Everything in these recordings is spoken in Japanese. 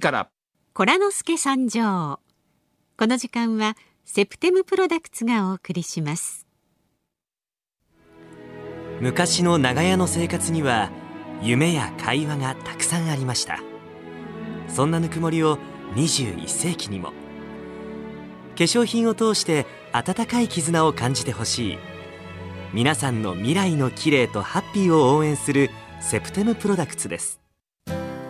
から。コラノスケ参上。この時間はセプテムプロダクツがお送りします。昔の長屋の生活には夢や会話がたくさんありました。そんなぬくもりを21世紀にも。化粧品を通して温かい絆を感じてほしい。皆さんの未来の綺麗とハッピーを応援するセプテムプロダクツです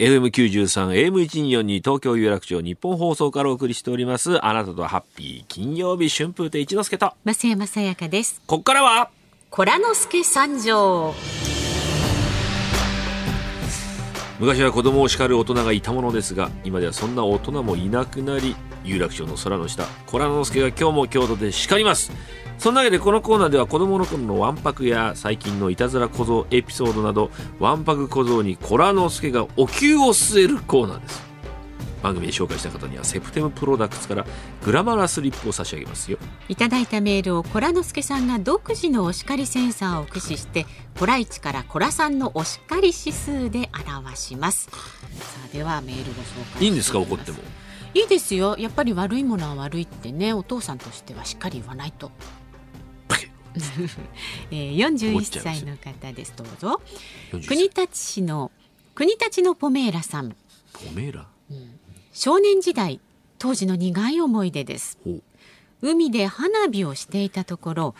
FM93 AM1242 東京有楽町日本放送からお送りしておりますあなたとハッピー金曜日春風亭一之輔と。増山さやかです。こっからはコラノスケ参上昔は子供を叱る大人がいたものですが今ではそんな大人もいなくなり有楽町の空の下コラノスケが今日も京都で叱りますそんなわけでこのコーナーでは子供の頃のわんぱくや最近のいたずら小僧エピソードなどわんぱく小僧にコラノスケがお灸を据えるコーナーです。番組で紹介した方にはセプテムプロダクツからグラマラスリップを差し上げますよ。いただいたメールをコラノスケさんが独自のお叱りセンサーを駆使してコラ1からコラ3のお叱り指数で表します。さあではメールご紹介いいんですか怒っても。いいですよ。やっぱり悪いものは悪いってねお父さんとしてはしっかり言わないと えー、41歳の方です。どうぞ。国立市の国立のポメーラさん。ポメーラ？少年時代当時の苦い思い出です。海で花火をしていたところ、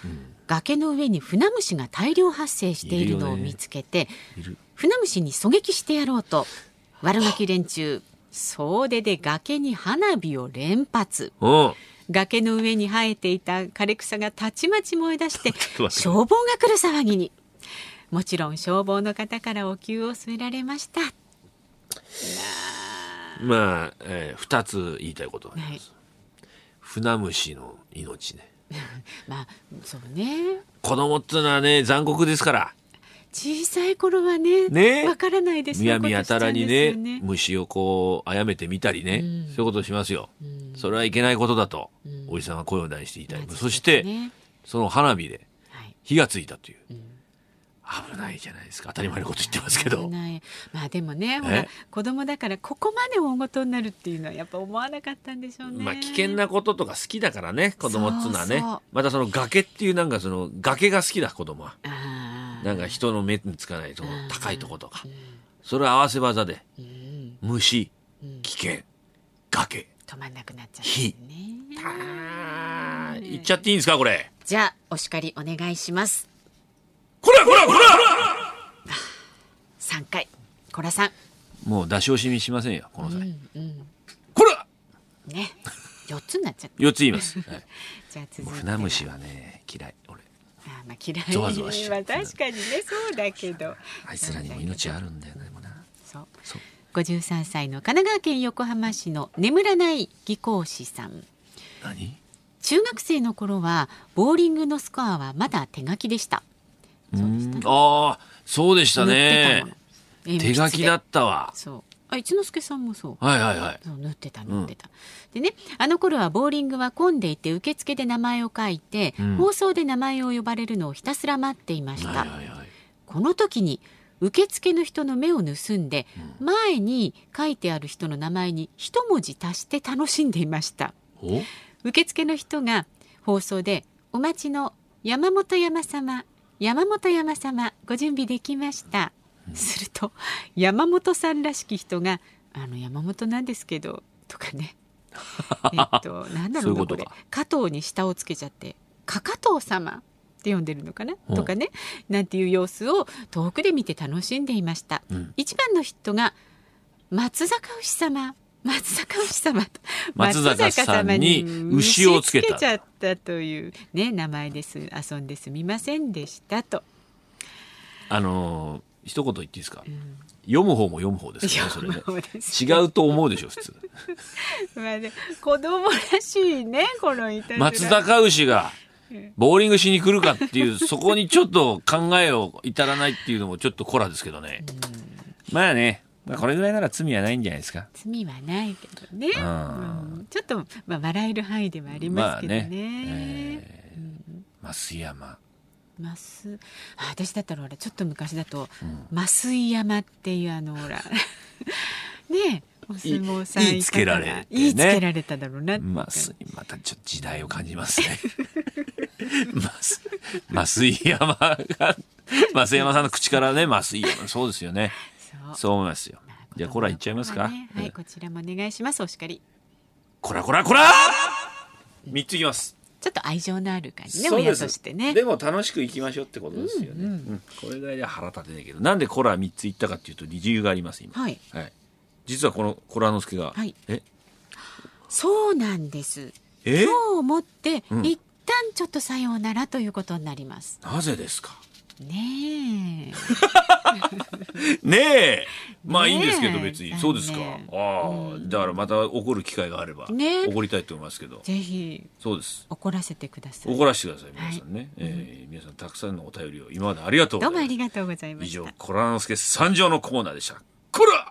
崖の上に船虫が大量発生しているのを見つけて、いる船虫に狙撃してやろうと 悪ガキ連中総出で崖に花火を連発。うん崖の上に生えていた枯れ草がたちまち燃え出して 消防が来る騒ぎに。もちろん消防の方からお灸を据えられました。まあ、えー、2つ言いたいことがあります、はい。船虫の命ね。まあそうね。子供ってのはね残酷ですから小さい頃はねね。わからないですむやみやたらにね虫をこう殺めてみたりね、うん。そういうことをしますよ、うん。それはいけないことだと、うん。おじさんは声を大にして言いたい、まあそして、その花火ではい。火がついたという、うん。危ないじゃないですか。当たり前のこと言ってますけど。危ない。まあでもねほらえ子供だからここまで大事になるっていうのはやっぱ思わなかったんでしょうね。まあ危険なこととか好きだからね子供っつうのはね。またその崖っていうなんかその崖が好きだ子供は。あーなんか人の目につかないと高いとことか。うん。それを合わせ技でうん。虫うん。危険崖。止まんなくなっちゃったんですねあー言っちゃっていいんですかこれ。じゃあお叱りお願いします。こらこらこら。三回コラさん。もう出し惜しみしませんよこの際、こら。ね。四つになっちゃった4つ言います、はい。じゃあ続いて船虫はね嫌いまあ嫌いゾワゾワしちゃうまあ確かにねそうだけど。あいつらにも命あるんだよねでもな。そう。そう。53歳の神奈川県横浜市の眠らない技工士さん。何？中学生の頃はボーリングのスコアはまだ手書きでした。そうでした。ねああそうでしたね。手書きだったわ。そうあ一之輔さんもそう。はいはいはい。塗ってた塗ってた、でねあの頃はボーリングは混んでいて受付で名前を書いて、うん。放送で名前を呼ばれるのをひたすら待っていました、はいはいはい。この時に受付の人の目を盗んで、前に書いてある人の名前に一文字足して楽しんでいました。お？受付の人が放送で「お待ちの山本山様山本山様ご準備できました」すると山本さんらしき人が「あの山本なんですけど」とかね。えっとなんだろうなこれ。加藤に下をつけちゃって「かかとう様」って呼んでるのかな、うん。とかね。なんていう様子を遠くで見て楽しんでいました、うん。一番の人が松坂牛様。松坂牛様と 松坂さんに牛をつけちゃったというね名前です。遊んですみませんでしたと。あのー一言言っていいですか、読む方も読む方ですからねそれね。そうです違うと思うでしょ普通。まあね子供らしいねこのいた松坂牛がボーリングしに来るかっていうそこにちょっと考えを至らないっていうのもちょっとコラですけどね。まあね、まあ、これぐらいなら罪はないんじゃないですか？罪はないけどね、ん。うん。ちょっと、まあ、笑える範囲ではありますけどね,、まあね。増山ますあ私だったらほらちょっと昔だと、増井山っていうあのほら ねえお相撲さんいいいつけられてねいいつけられただろうなまあ、すまたちょっと時代を感じますね。ます、増井山が、増山さんの口からね、増井山、そうですよね。そうそう思いますよ。じゃあ、コラいっちゃいますか？ねはい、こちらもお願いしますお叱りこらこらこら三ついきます。ちょっと愛情のある感じね親としてね。でも楽しくいきましょうってことですよね。うんこれぐらいで腹立てないけど、なんでコラ三ついったかっていうと理由があります、今。はい。はい。実はこのコラ之助が、はい。え、そうなんです。え？今日をもって、うん。一旦ちょっとさようならということになります。なぜですか？ねえ。ねえ。まあいいんですけど別に。そうですか。ああ、だからまた怒る機会があれば、ね。怒りたいと思いますけど。ぜひそうです。怒らせてください。怒らせてください皆さんね、えー皆さんたくさんのお便りを今までありがとうございますどうもありがとうございま以上したコラ之助参上のコーナーでした。こら